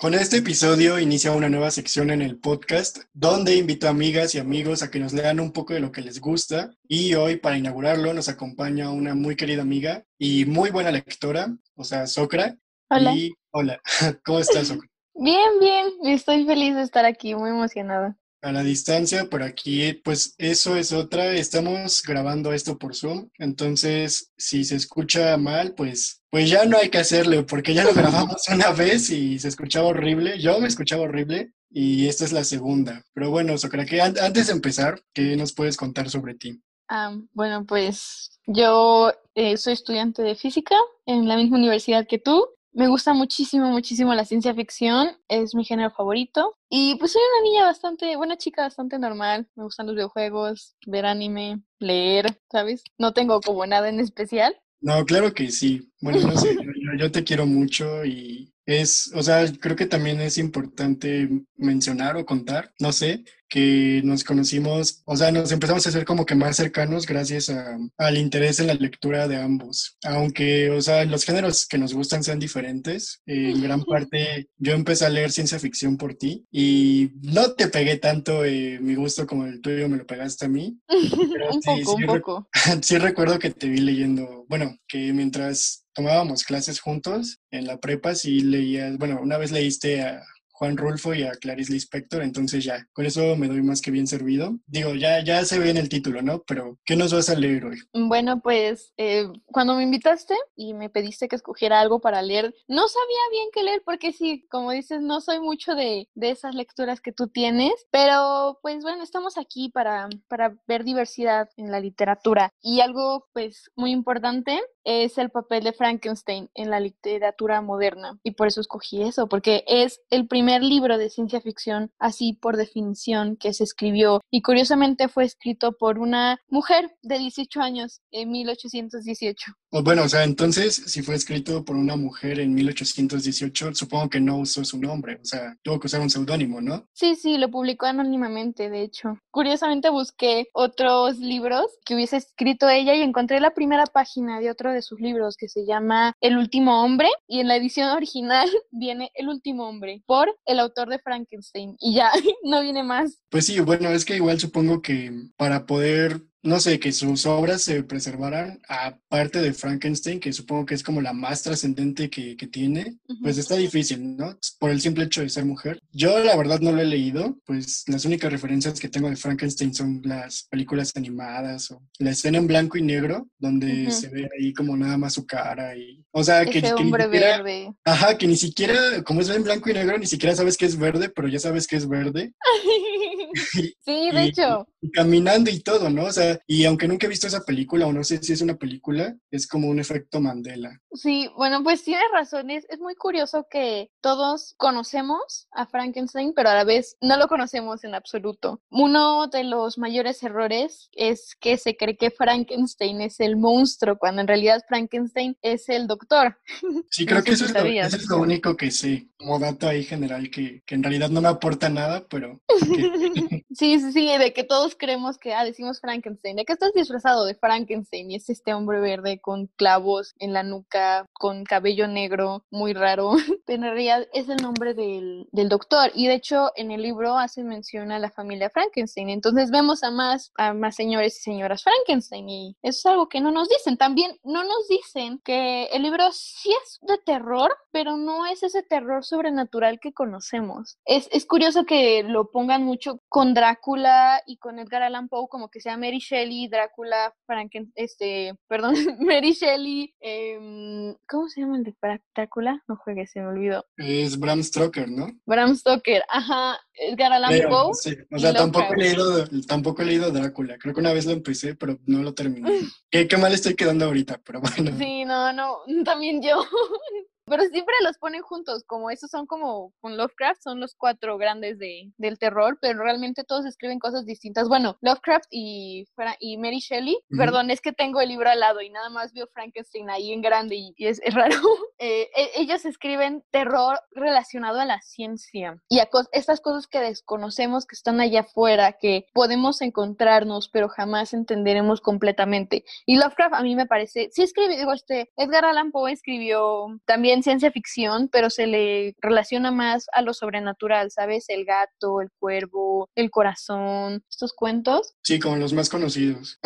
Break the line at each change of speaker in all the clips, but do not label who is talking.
Con este episodio inicia una nueva sección en el podcast donde invito a amigas y amigos a que nos lean un poco de lo que les gusta y hoy para inaugurarlo nos acompaña una muy querida amiga y muy buena lectora, o sea, Socra.
Hola.
Y hola, ¿cómo estás, Socra?
Bien, bien, estoy feliz de estar aquí, muy emocionada.
A la distancia, por aquí, pues eso es otra. Estamos grabando esto por Zoom, entonces si se escucha mal, pues, pues ya no hay que hacerle, porque ya lo grabamos una vez y se escuchaba horrible. Yo me escuchaba horrible y esta es la segunda. Pero bueno, Socra, que an- antes de empezar, ¿qué nos puedes contar sobre ti?
Ah, bueno, pues yo eh, soy estudiante de física en la misma universidad que tú. Me gusta muchísimo, muchísimo la ciencia ficción, es mi género favorito. Y pues soy una niña bastante, buena chica, bastante normal. Me gustan los videojuegos, ver anime, leer, ¿sabes? No tengo como nada en especial.
No, claro que sí. Bueno, no sé, yo, yo te quiero mucho y es, o sea, creo que también es importante mencionar o contar, no sé, que nos conocimos, o sea, nos empezamos a hacer como que más cercanos gracias a- al interés en la lectura de ambos. Aunque, o sea, los géneros que nos gustan sean diferentes, eh, en gran parte yo empecé a leer ciencia ficción por ti y no te pegué tanto eh, mi gusto como el tuyo me lo pegaste a mí. Pero
un
sí,
poco,
sí
un poco.
Sí recuerdo que te vi leyendo, bueno, que mientras tomábamos clases juntos en la prepa, sí leías, bueno, una vez leíste a Juan Rulfo y a Clarice Lispector, entonces ya, con eso me doy más que bien servido. Digo, ya, ya se ve en el título, ¿no? Pero, ¿qué nos vas a leer hoy?
Bueno, pues eh, cuando me invitaste y me pediste que escogiera algo para leer, no sabía bien qué leer porque sí, como dices, no soy mucho de, de esas lecturas que tú tienes, pero pues bueno, estamos aquí para, para ver diversidad en la literatura y algo pues muy importante es el papel de Frankenstein en la literatura moderna y por eso escogí eso, porque es el primer libro de ciencia ficción así por definición que se escribió y curiosamente fue escrito por una mujer de 18 años en 1818.
O bueno, o sea, entonces, si fue escrito por una mujer en 1818, supongo que no usó su nombre, o sea, tuvo que usar un seudónimo, ¿no?
Sí, sí, lo publicó anónimamente, de hecho. Curiosamente busqué otros libros que hubiese escrito ella y encontré la primera página de otro de sus libros que se llama El último hombre y en la edición original viene El último hombre por el autor de Frankenstein y ya no viene más.
Pues sí, bueno, es que igual supongo que para poder, no sé, que sus obras se preservaran, aparte de Frankenstein, que supongo que es como la más trascendente que, que tiene, pues está difícil, ¿no? Por el simple hecho de ser mujer. Yo la verdad no lo he leído, pues las únicas referencias que tengo de Frankenstein son las películas animadas o la escena en blanco y negro, donde
Ujú.
se ve ahí como nada más su cara y, o sea, que,
Ese
que ni
hombre
siquiera-
verde.
Ajá, que ni siquiera, como es en blanco y negro, ni siquiera sabes que es verde, pero ya sabes que es verde.
sí, de
Y-
hecho.
y caminando y todo, ¿no? O sea, y aunque nunca he visto esa película o no sé si es una película, es como un efecto Mandela.
Sí, bueno, pues tienes razón. Es, es muy curioso que todos conocemos a Frankenstein, pero a la vez no lo conocemos en absoluto. Uno de los mayores errores es que se cree que Frankenstein es el monstruo, cuando en realidad Frankenstein es el doctor.
Sí, creo que eso es, lo,
sabías.
eso es lo único que sé, como dato ahí general, que, que en realidad no me aporta nada, pero que-
Sí, sí, sí, de que todos creemos que, ah, decimos Frankenstein, de que estás disfrazado de Frankenstein y es este hombre verde con clavos en la nuca, con cabello negro, muy raro, pero en realidad es el nombre del, del doctor y de hecho en el libro hace mención a la familia Frankenstein, entonces vemos a más, a más señores y señoras Frankenstein y eso es algo que no nos dicen, también no nos dicen que el libro sí es de terror, pero no es ese terror sobrenatural que conocemos. Es, es curioso que lo pongan mucho con Drácula y con Edgar Allan Poe, como que sea Mary Shelley, Drácula, Franken, este, perdón, Mary Shelley, em, ¿cómo se llama el de Drácula? No juegues, se me olvidó.
es Bram Stoker, ¿no?
Bram Stoker, ajá, Edgar Allan
Creo,
Poe.
sí. O sea, tampoco he, leído, tampoco he leído Drácula. Creo que una vez lo empecé, pero no lo terminé. qué, qué mal estoy quedando ahorita, pero bueno.
Sí, no, no, también yo. Pero siempre los ponen juntos, como esos son como con Lovecraft, son los cuatro grandes de, del terror, pero realmente todos escriben cosas distintas. Bueno, Lovecraft y, Fra- y Mary Shelley,
Ujú.
perdón, es que tengo el libro al lado y nada más veo Frankenstein ahí en grande y, y es, es raro. Eh, e- ellos escriben terror relacionado a la ciencia y a cos- estas cosas que desconocemos, que están allá afuera, que podemos encontrarnos, pero jamás entenderemos completamente. Y Lovecraft a mí me parece, sí escribió, digo, este, Edgar Allan Poe escribió también ciencia ficción, pero se le relaciona más a lo sobrenatural, ¿sabes? El gato, el cuervo, el corazón, estos cuentos.
Sí, como los más conocidos.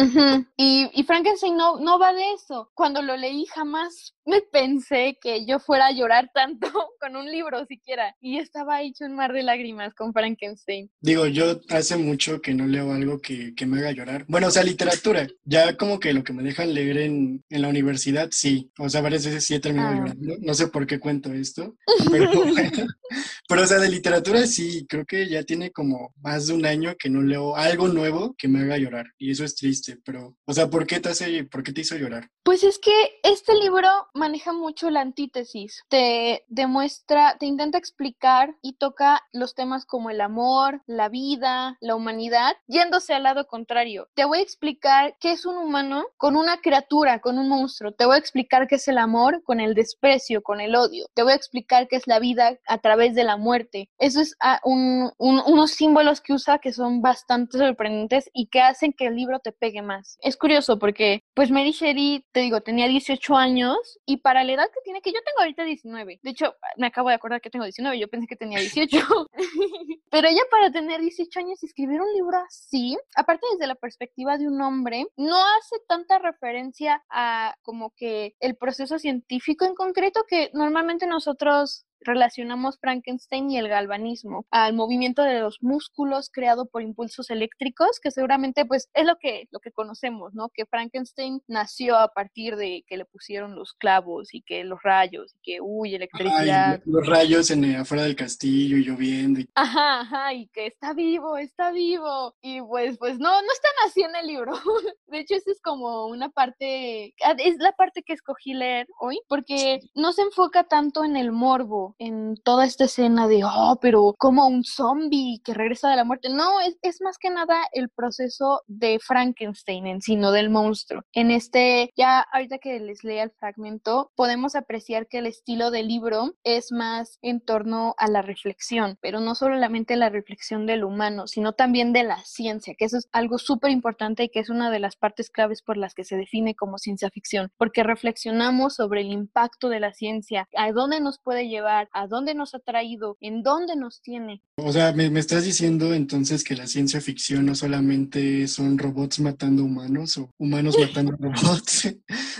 y, y, Frankenstein no, no va de eso. Cuando lo leí jamás me pensé que yo fuera a llorar tanto con un libro siquiera. Y estaba hecho un mar de lágrimas con Frankenstein.
Digo, yo hace mucho que no leo algo que, que me haga llorar. Bueno, o sea, literatura. Ya como que lo que me dejan leer en, en la universidad, sí. O sea, varias veces sí he terminado ah. llorando. No sé por qué cuento esto. Pero, pero, o sea, de literatura sí, creo que ya tiene como más de un año que no leo algo nuevo que me haga llorar. Y eso es triste. Pero, o sea, ¿por qué te hace, por qué te hizo llorar?
Pues es que este libro maneja mucho la antítesis. Te demuestra, te intenta explicar y toca los temas como el amor, la vida, la humanidad, yéndose al lado contrario. Te voy a explicar qué es un humano con una criatura, con un monstruo. Te voy a explicar qué es el amor con el desprecio, con el odio. Te voy a explicar qué es la vida a través de muerte. Eso es ah, unos símbolos que usa que son bastante sorprendentes y que hacen que el libro te pegue más. Es curioso porque, pues Mary Shelley te digo, tenía 18 años y para la edad que tiene, que yo tengo ahorita 19. De hecho, me acabo de acordar que tengo 19, yo pensé que tenía 18. Pero ella para tener 18 años y escribir un libro así, aparte desde la perspectiva de un hombre, no hace tanta referencia a como que el proceso científico en concreto que normalmente nosotros relacionamos Frankenstein y el galvanismo al movimiento de los músculos creado por impulsos eléctricos, que seguramente pues es lo que, lo que conocemos, ¿no? Que Frankenstein nació a partir de que le pusieron los clavos y que los rayos y que, uy, electricidad.
los rayos en, eh, afuera del castillo y lloviendo.
Ajá, ajá, y que está vivo, está vivo. Y pues, pues no, no están así en el libro. De hecho, esa es como una parte, ah, es la parte que escogí leer hoy, porque no se enfoca tanto en el morbo en toda esta escena de, oh, pero como un zombie que regresa de la muerte. No, es, es más que nada el proceso de Frankenstein en sí, del monstruo. En este, ya ahorita que les lea el fragmento, podemos apreciar que el estilo del libro es más en torno a la reflexión, pero no solamente la reflexión del humano, sino también de la ciencia, que eso es algo súper importante y que es una de las partes claves por las que se define como ciencia ficción, porque reflexionamos sobre el impacto de la ciencia, a dónde nos puede llevar, a dónde nos ha traído, en dónde nos tiene.
O sea, me, estás diciendo entonces que la ciencia ficción no solamente son robots matando humanos o humanos matando robots.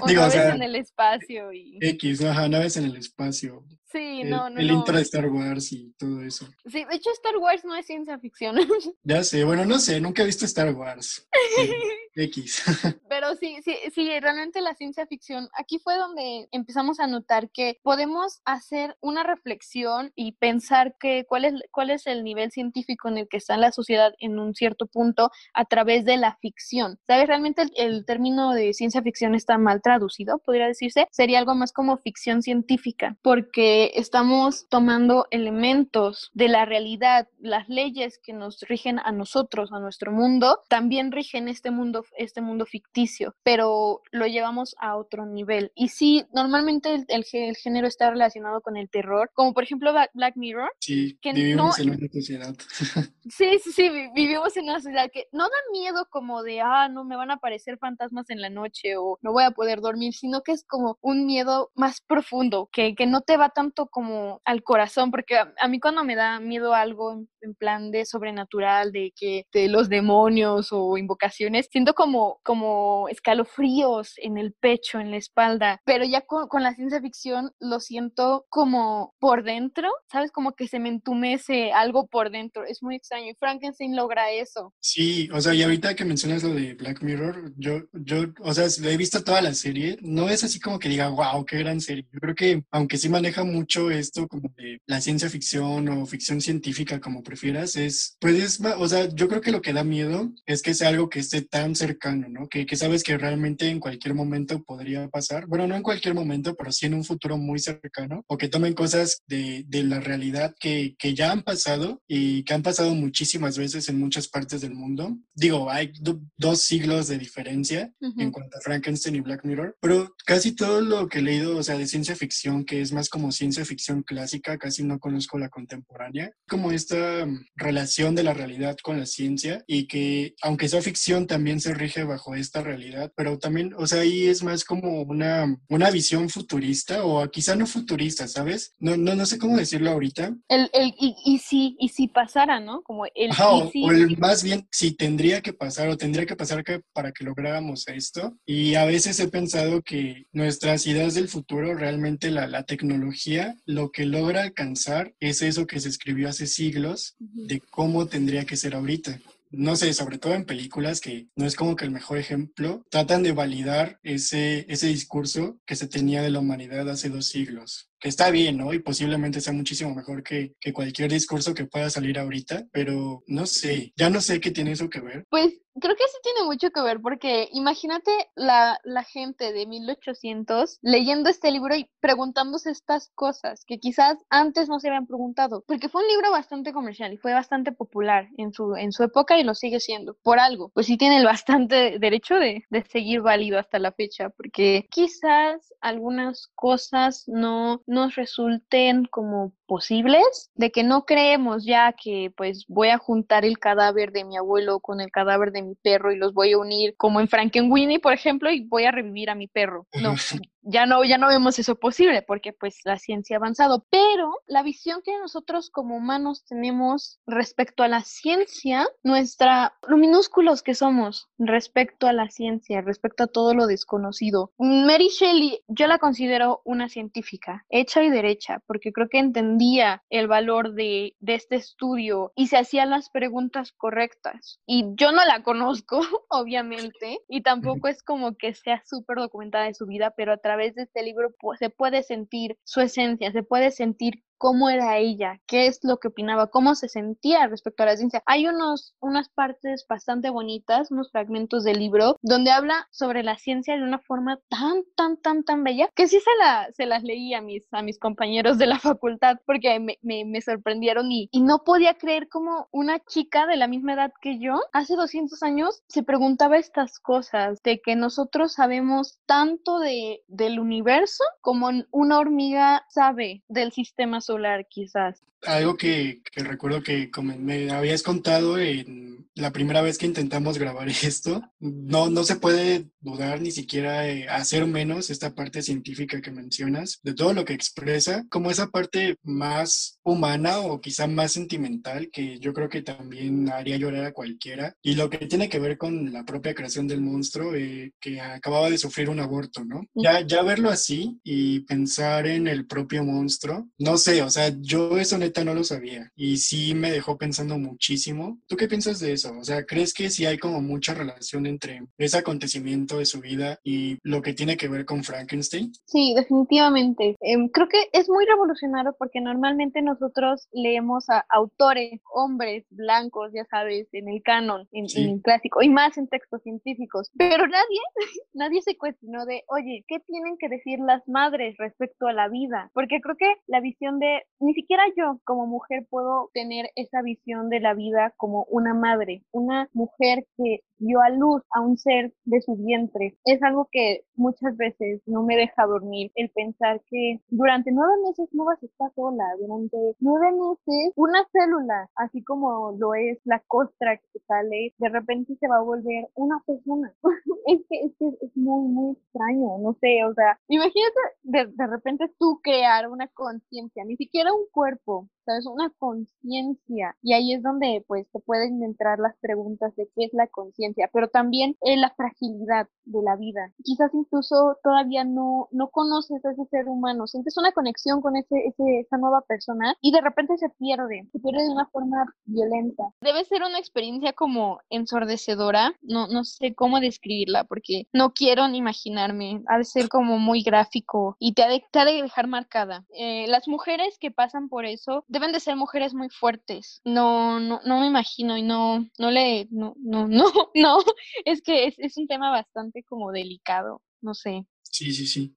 o Digo, naves en el espacio y...
X, ajá, naves en el espacio.
Sí, no, no.
El intro de Star Wars y todo eso.
Sí, de hecho Star Wars no es ciencia ficción.
ya sé, bueno, no sé, nunca he visto Star Wars. X.
Pero sí, sí, sí, realmente la ciencia ficción, aquí fue donde empezamos a notar que podemos hacer una reflexión y pensar que cuál es, cuál es el nivel científico en el que está la sociedad en un cierto punto a través de la ficción. ¿Sabes? Realmente el, el término de ciencia ficción está mal traducido, podría decirse. Sería algo más como ficción científica, porque estamos tomando elementos de la realidad, las leyes que nos rigen a nosotros, a nuestro mundo, también rigen este mundo este mundo ficticio, pero lo llevamos a otro nivel. Y sí, normalmente el, el, género está relacionado con el terror, como por ejemplo Black Mirror.
Sí, que vivimos en una sociedad.
sí, sí, sí, vivimos en una sociedad que no da miedo como de, ah, no, me van a aparecer fantasmas en la noche o no voy a poder dormir, sino que es como un miedo más profundo, que, que no te va tanto como al corazón, porque a, mí cuando me da miedo algo en, en, plan de sobrenatural, de que de los demonios o invocaciones, siento como, como escalofríos en el pecho, en la espalda, pero ya con, la ciencia ficción lo siento como por dentro, ¿sabes? Como que se me entumece algo por dentro, es muy extraño y Frankenstein logra eso.
Sí, o sea, y ahorita que mencionas lo de Black Mirror, yo, yo, o sea, he visto toda la serie, no es así como que diga, wow, qué gran serie. Yo creo que, aunque sí maneja mucho esto como de la ciencia ficción o ficción científica, como prefieras, es, pues es, o sea, yo creo que lo que da miedo es que sea algo que esté tan cercano, ¿no? Que, que, sabes que realmente en cualquier momento podría pasar. Bueno, no en cualquier momento, pero sí en un futuro muy cercano. O que tomen cosas de, de la realidad que, que, ya han pasado y que han pasado muchísimas veces en muchas partes del mundo. Digo, hay dos siglos de diferencia en cuanto a Frankenstein y Black Mirror, pero casi todo lo que he leído, o sea, de ciencia ficción, que es más como ciencia ciencia ficción clásica, casi no conozco la contemporánea, como esta mm, relación de la realidad con la ciencia y que aunque sea ficción también se rige bajo esta realidad, pero también, o sea, ahí es más como una, una visión futurista o quizá no futurista, ¿sabes? No, no, no sé cómo decirlo ahorita.
El, el y, y si, y si pasara, ¿no? Como el,
o, el más bien si tendría que pasar o tendría que pasar que, para que lográramos esto. Y a veces he pensado que nuestras ideas del futuro, realmente la, la tecnología, lo que logra alcanzar es eso que se escribió hace siglos de cómo tendría que ser ahorita no sé, sobre todo en películas, que no es como que el mejor ejemplo, tratan de validar ese, ese discurso que se tenía de la humanidad hace dos siglos está bien, ¿no? Y posiblemente sea muchísimo mejor que, que, cualquier discurso que pueda salir ahorita, pero no sé, ya no sé qué tiene eso que ver.
Pues creo que sí tiene mucho que ver porque imagínate la, la gente de 1800 leyendo este libro y preguntándose estas cosas que quizás antes no se habían preguntado, porque fue un libro bastante comercial y fue bastante popular en su, en su época y lo sigue siendo, por algo. Pues sí tiene el bastante derecho de, de seguir válido hasta la fecha, porque quizás algunas cosas no nos resulten como posibles, de que no creemos ya que pues voy a juntar el cadáver de mi abuelo con el cadáver de mi perro y los voy a unir como en Frankenweenie, por ejemplo, y voy a revivir a mi perro. No, ya no, ya no vemos eso posible porque pues la ciencia ha avanzado, pero la visión que nosotros como humanos tenemos respecto a la ciencia, nuestra, lo minúsculos que somos respecto a la ciencia, respecto a todo lo desconocido. Mary Shelley, yo la considero una científica, hecha y derecha, porque creo que entendía el valor de, de este estudio y se hacía las preguntas correctas. Y yo no la conozco, obviamente, y tampoco es como que sea súper documentada de su vida, pero a través través de este libro se puede sentir su esencia, se puede sentir cómo era ella, qué es lo que opinaba, cómo se sentía respecto a la ciencia. Hay unos, unas partes bastante bonitas, unos fragmentos del libro, donde habla sobre la ciencia de una forma tan, tan, tan, tan bella, que sí se, la, se las leí a mis, a mis compañeros de la facultad porque me, me, me sorprendieron y, y no podía creer como una chica de la misma edad que yo, hace 200 años, se preguntaba estas cosas, de que nosotros sabemos tanto de, del universo como una hormiga sabe del sistema solar quizás.
Algo que, que recuerdo que me habías contado en la primera vez que intentamos grabar esto, no, no se puede dudar ni siquiera eh, hacer menos esta parte científica que mencionas, de todo lo que expresa, como esa parte más humana o quizá más sentimental que yo creo que también haría llorar a cualquiera, y lo que tiene que ver con la propia creación del monstruo eh, que acababa de sufrir un aborto, ¿no? Ya, ya verlo así y pensar en el propio monstruo, no sé, o sea, yo eso neta no lo sabía y sí me dejó pensando muchísimo. ¿Tú qué piensas de eso? O sea, ¿crees que sí hay como mucha relación entre ese acontecimiento de su vida y lo que tiene que ver con Frankenstein?
Sí, definitivamente. Em, creo que es muy revolucionario porque normalmente nosotros leemos a autores, hombres blancos, ya sabes, en el canon, en, en el clásico y más en textos científicos, pero nadie, nadie se cuestionó de, oye, ¿qué tienen que decir las madres respecto a la vida? Porque creo que la visión de, ni siquiera yo como mujer puedo tener esa visión de la vida como una madre, una mujer que dio a luz a un ser de su vientre. Es algo que muchas veces no me deja dormir, el pensar que durante nueve meses no vas a estar sola, durante nueve meses una célula, así como lo es la costra que sale, de repente se va a volver una persona. es, que, es es muy, muy extraño, no sé, o sea, imagínate de, de repente tú crear una conciencia, ni siquiera un cuerpo, ¿sabes? Una conciencia. Y ahí es donde pues te pueden entrar las preguntas de qué es la conciencia, pero también en la fragilidad de la vida. Quizás incluso todavía no, no conoces a ese ser humano, sientes una conexión con ese, ese, esa nueva persona y de repente se pierde, se pierde de una forma violenta. Debe ser una experiencia como ensordecedora, no, no sé cómo describirla porque no quiero ni imaginarme, ha de ser como muy gráfico y te ha de, te ha de dejar marcada. Eh, las mujeres que pasan por eso deben de ser mujeres muy fuertes. No, no, no me imagino y no, no le, no, no, no, no. Es que es, es un tema bastante como delicado, no sé.
Sí, sí, sí.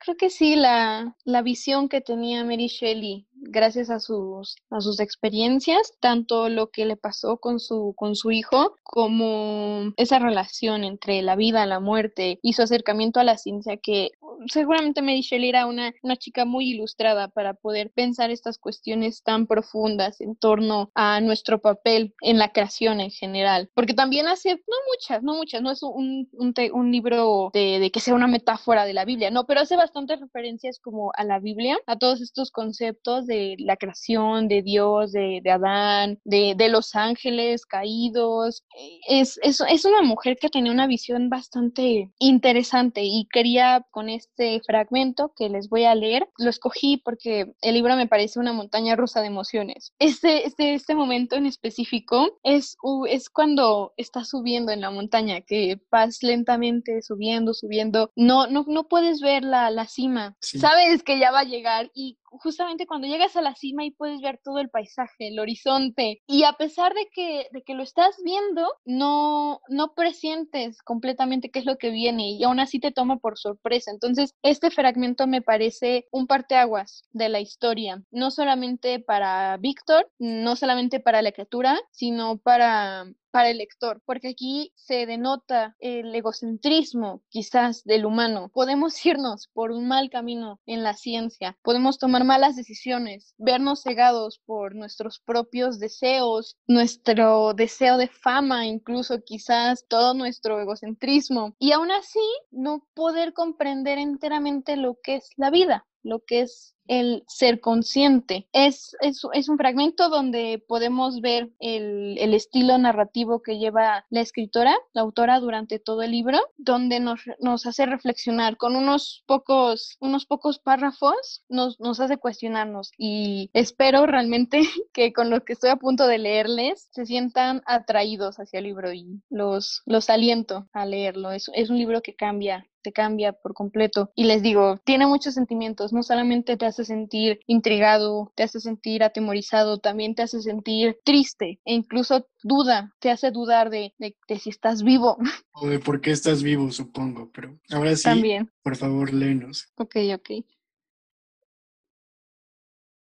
Creo que sí, la, la visión que tenía Mary Shelley gracias a sus, a sus experiencias, tanto lo que le pasó con su, con su hijo, como esa relación entre la vida, la muerte y su acercamiento a la ciencia que seguramente Mary Shelley era una, una chica muy ilustrada para poder pensar estas cuestiones tan profundas en torno a nuestro papel en la creación en general. Porque también hace, no muchas, no muchas, no es un, un, un libro de, de, que sea una metáfora de la Biblia, no, pero hace bastantes referencias como a la Biblia, a todos estos conceptos de la creación, de Dios, de, de Adán, de, de, los ángeles caídos. Es, es, es una mujer que tenía una visión bastante interesante y quería con este fragmento que les voy a leer, lo escogí porque el libro me parece una montaña rusa de emociones. Este, este, este momento en específico es, es cuando está subiendo en la montaña, que vas lentamente subiendo, subiendo, no, no, no puedes ver la, la cima, sabes que ya va a llegar y justamente cuando llegas a la cima y puedes ver todo el paisaje, el horizonte, y a pesar de que, de que lo estás viendo, no, no presientes completamente qué es lo que viene y aún así te toma por sorpresa. Entonces, este fragmento me parece un parteaguas de la historia, no solamente para Víctor, no solamente para la criatura, sino para, para el lector, porque aquí se denota el egocentrismo quizás del humano. Podemos irnos por un mal camino en la ciencia, podemos tomar malas decisiones, vernos cegados por nuestros propios deseos, nuestro deseo de fama, incluso quizás todo nuestro egocentrismo, y aún así no poder comprender enteramente lo que es la vida lo que es el ser consciente. Es, es, es un fragmento donde podemos ver el, el, estilo narrativo que lleva la escritora, la autora, durante todo el libro, donde nos, nos hace reflexionar con unos pocos, unos pocos párrafos, nos, nos hace cuestionarnos y espero realmente que con lo que estoy a punto de leerles se sientan atraídos hacia el libro y los, los aliento a leerlo. Es, es un libro que cambia te cambia por completo. Y les digo, tiene muchos sentimientos, no solamente te hace sentir intrigado, te hace sentir atemorizado, también te hace sentir triste e incluso duda, te hace dudar de, de, si estás vivo.
O de por qué estás vivo, supongo, pero ahora sí, también. por favor, léenos.
Ok, ok.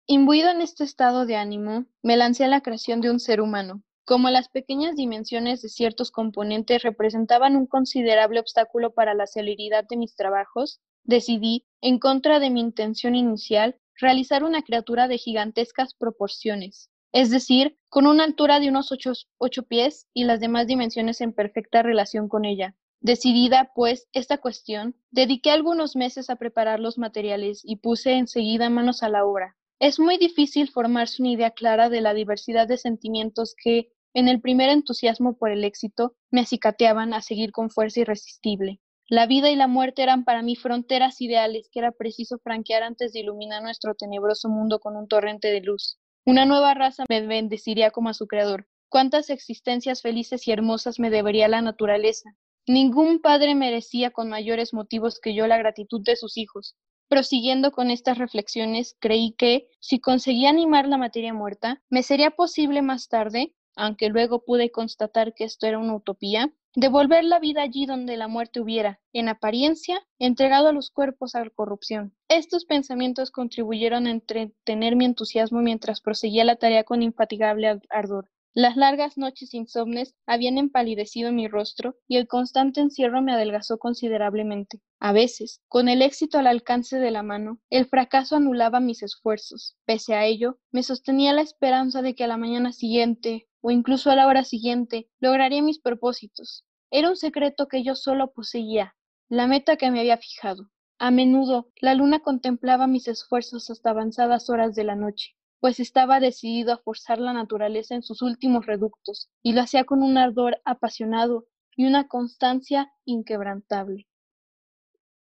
Imbuido en este estado de ánimo, me lancé a la creación de un ser humano, como las pequeñas dimensiones de ciertos componentes representaban un considerable obstáculo para la celeridad de mis trabajos, decidí, en contra de mi intención inicial, realizar una criatura de gigantescas proporciones, es decir, con una altura de unos ocho, ocho pies y las demás dimensiones en perfecta relación con ella. Decidida, pues, esta cuestión, dediqué algunos meses a preparar los materiales y puse enseguida manos a la obra. Es muy difícil formarse una idea clara de la diversidad de sentimientos que, en el primer entusiasmo por el éxito, me acicateaban a seguir con fuerza irresistible. La vida y la muerte eran para mí fronteras ideales que era preciso franquear antes de iluminar nuestro tenebroso mundo con un torrente de luz. Una nueva raza me bendeciría como a su creador. Cuántas existencias felices y hermosas me debería la naturaleza. Ningún padre merecía con mayores motivos que yo la gratitud de sus hijos. Prosiguiendo con estas reflexiones, creí que, si conseguía animar la materia muerta, me sería posible más tarde, aunque luego pude constatar que esto era una utopía, devolver la vida allí donde la muerte hubiera, en apariencia, entregado a los cuerpos a la corrupción. Estos pensamientos contribuyeron a entretener mi entusiasmo mientras proseguía la tarea con infatigable ardor. Las largas noches insomnes habían empalidecido mi rostro y el constante encierro me adelgazó considerablemente. A veces, con el éxito al alcance de la mano, el fracaso anulaba mis esfuerzos. Pese a ello, me sostenía la esperanza de que a la mañana siguiente, o incluso a la hora siguiente, lograría mis propósitos. Era un secreto que yo solo poseía, la meta que me había fijado. A menudo, la luna contemplaba mis esfuerzos hasta avanzadas horas de la noche pues estaba decidido a forzar la naturaleza en sus últimos reductos, y lo hacía con un ardor apasionado y una constancia inquebrantable.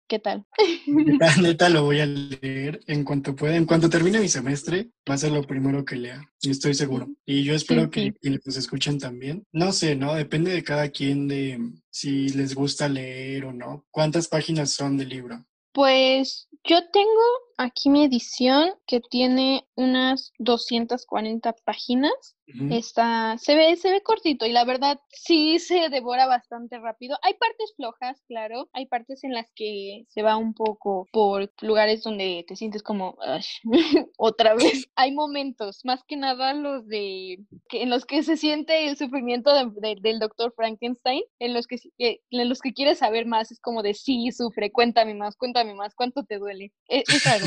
¿Qué tal?
Neta, lo voy a leer en cuanto pueda. En cuanto termine mi semestre, va a ser lo primero que lea. Estoy seguro. Y yo espero que, que los escuchen también. No sé, ¿no? Depende de cada quien de si les gusta leer o no. ¿Cuántas páginas son del libro?
Pues Yo tengo aquí mi edición que tiene unas 240 páginas. Está, se ve, se ve cortito y la verdad sí se devora bastante rápido. Hay partes flojas, claro. Hay partes en las que se va un poco por lugares donde te sientes como otra vez. Hay momentos, más que nada los de que, en los que se siente el sufrimiento del doctor Frankenstein, en los que en los que quieres saber más. Es como de sí, sufre, cuéntame más, cuéntame más, cuánto te duele. Es, es raro,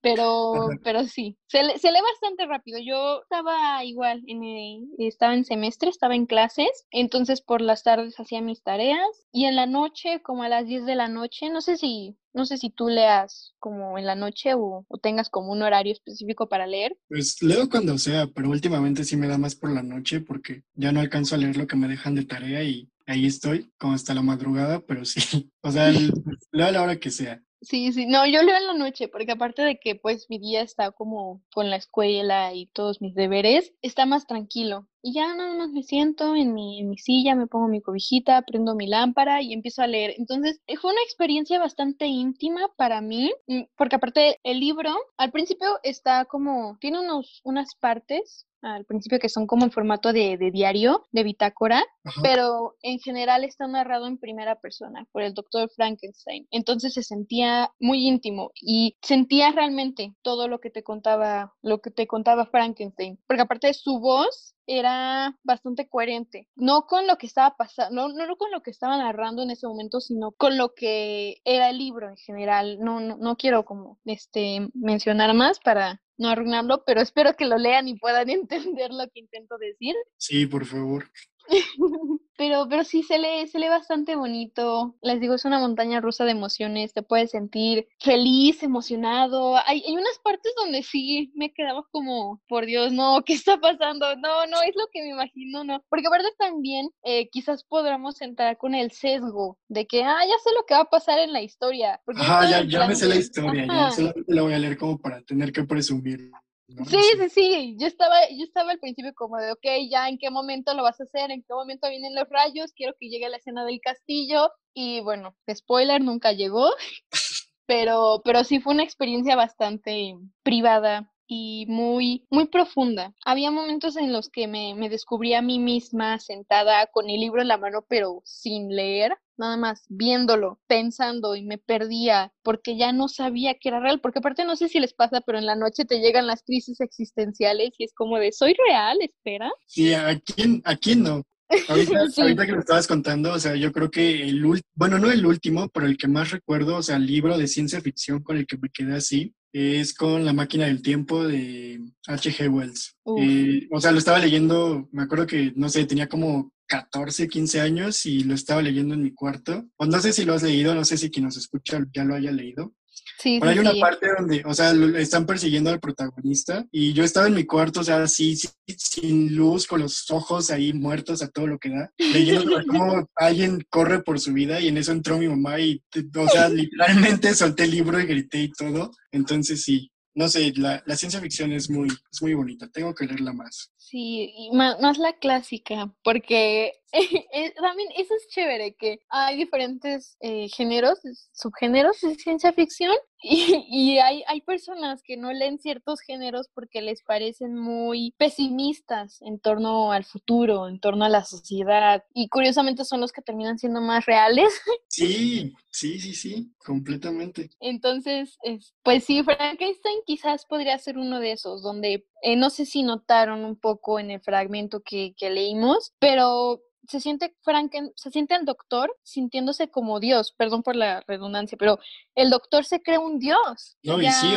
pero, pero sí, se, se lee bastante rápido. Yo estaba igual en estaba en semestre, estaba en clases, entonces por las tardes hacía mis tareas y en la noche, como a las 10 de la noche, no sé si no sé si tú leas como en la noche o, tengas como un horario específico para leer.
Pues leo cuando sea, pero últimamente sí me da más por la noche porque ya no alcanzo a leer lo que me dejan de tarea y ahí estoy, como hasta la madrugada, pero sí, o sea, leo a la hora que sea.
Sí, sí, no, yo leo en la noche, porque aparte de que pues mi día está como con la escuela y todos mis deberes, está más tranquilo. Y ya nada más me siento en mi, en mi silla, me pongo mi cobijita, prendo mi lámpara y empiezo a leer. Entonces, eh, fue una experiencia bastante íntima para mí, mm, porque aparte el libro al principio está como, tiene unos, unas partes al principio que son como en formato de, diario, de bitácora, pero en general está narrado en primera persona por el doctor Frankenstein. Entonces se sentía muy íntimo y sentía realmente todo lo que te contaba, lo que te contaba Frankenstein, porque aparte de su voz era bastante coherente, no con lo que estaba pasando, no, no con lo que estaba narrando en ese momento, sino con lo que era el libro en general. No, no, no quiero como este mencionar más para no arruinarlo, pero espero que lo lean y puedan entender lo que intento decir.
Sí, por favor.
pero, pero sí se lee, se lee bastante bonito. Les digo, es una montaña rusa de emociones. Te puedes sentir feliz, emocionado. Hay, hay unas partes donde sí me quedaba como, por Dios, no, ¿qué está pasando? No, no, es lo que me imagino, no. Porque aparte también eh, quizás podamos entrar con el sesgo de que, ah, ya sé lo que va a pasar en la historia.
Ajá, ya, ya me sé la historia, ya solamente la voy a leer como para tener que presumir.
Sí, sí, sí. Yo estaba, yo estaba al principio como de, ok, ya en qué momento lo vas a hacer, en qué momento vienen los rayos, quiero que llegue la escena del castillo. Y bueno, spoiler, nunca llegó. Pero, pero sí fue una experiencia bastante privada y muy, muy profunda. Había momentos en los que me, me descubrí a mí misma sentada con el libro en la mano, pero sin leer, nada más viéndolo, pensando y me perdía porque ya no sabía que era real, porque aparte no sé si les pasa, pero en la noche te llegan las crisis existenciales y es como de, ¿soy real? Espera.
Sí, aquí, aquí no. Ahorita, que lo estabas contando, o sea, yo creo que el último, bueno, no el último, pero el que más recuerdo, o sea, el libro de ciencia ficción con el que me quedé así, es con La máquina del tiempo de H.G. Wells. Eh, o sea, lo estaba leyendo, me acuerdo que, no sé, tenía como 14, 15 años y lo estaba leyendo en mi cuarto. O no sé si lo has leído, no sé si quien nos escucha ya lo haya leído.
Sí,
Pero hay una parte donde, o sea, están persiguiendo al protagonista y yo estaba en mi cuarto, o sea, así, sin luz, con los ojos ahí muertos a todo lo que da, leyendo cómo alguien corre por su vida y en eso entró mi mamá y, o sea, literalmente solté el libro y grité y todo. Entonces sí, no sé, la, la, ciencia ficción es muy, es muy bonita, tengo que leerla más.
Sí, y más, más la clásica, porque también eso es chévere, que hay diferentes eh, géneros, subgéneros de ciencia ficción y, y hay, hay, personas que no leen ciertos géneros porque les parecen muy pesimistas en torno al futuro, en torno a la sociedad y curiosamente son los que terminan siendo más reales.
Sí, sí, sí, sí, completamente.
Entonces, pues sí, Frankenstein quizás podría ser uno de esos, donde eh, no sé si notaron un poco en el fragmento que, que leímos, pero se siente Franken, se siente el doctor sintiéndose como Dios, perdón por la redundancia, pero el doctor se cree un Dios.
No, y sí,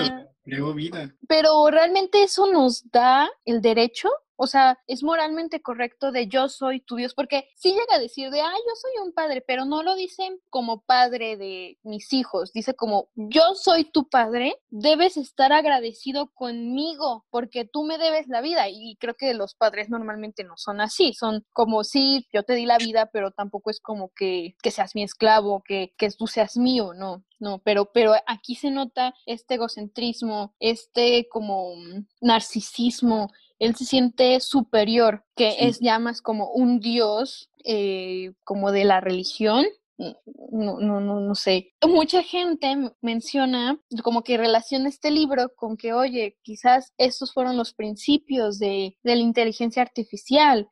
vida.
Pero realmente eso nos da el derecho o sea, es moralmente correcto de yo soy tu Dios, porque sí llega a decir de, ah, yo soy un padre, pero no lo dicen como padre de mis hijos, dice como, yo soy tu padre, debes estar agradecido conmigo porque tú me debes la vida. Y creo que los padres normalmente no son así, son como, sí, yo te di la vida, pero tampoco es como que, que seas mi esclavo, que, que tú seas mío, no. No, pero, pero aquí se nota este egocentrismo, este como narcisismo, él se siente superior, que es ya más como un dios, eh, como de la religión, no, no, no, no sé. Mucha gente menciona como que relaciona este libro con que, oye, quizás estos fueron los principios de, de la inteligencia artificial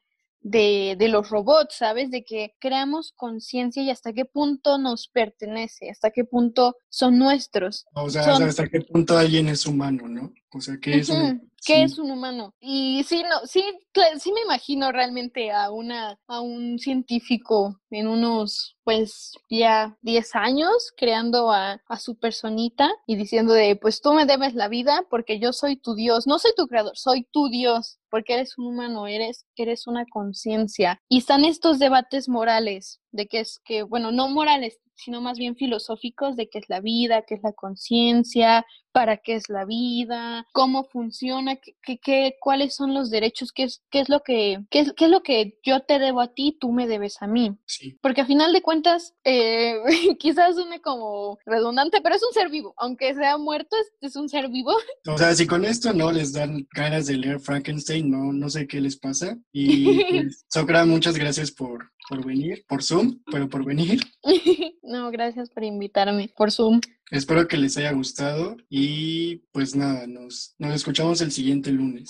de, de, los robots, ¿sabes? De que creamos conciencia y hasta qué punto nos pertenece, hasta qué punto son nuestros.
O sea, hasta qué punto alguien es humano, ¿no? O sea, ¿qué es un,
¿Qué es un humano? Y sí, no, sí, sí me imagino realmente a una, a un científico en unos, pues, ya 10 años creando a, a su personita y diciendo de, pues tú me debes la vida porque yo soy tu Dios, no soy tu creador, soy tu Dios, porque eres un humano, eres, eres una conciencia. Y están estos debates morales de que es que, bueno, no morales, sino más bien filosóficos de qué es la vida, qué es la conciencia, para qué es la vida, cómo funciona, qué, qué, cuáles son los derechos, qué es, qué es lo que, qué es, qué es lo que yo te debo a ti, tú me debes a mí. Porque a final de cuentas, eh, quizás suene como redundante, pero es un ser vivo, aunque sea muerto, es, es, un ser vivo.
O sea, si con esto no les dan ganas de leer Frankenstein, no, no sé qué les pasa. Y pues, Socra, muchas gracias por, por venir, por Zoom, pero por venir.
no, gracias por invitarme, por Zoom.
Espero que les haya gustado y pues nada, nos, nos escuchamos el siguiente lunes.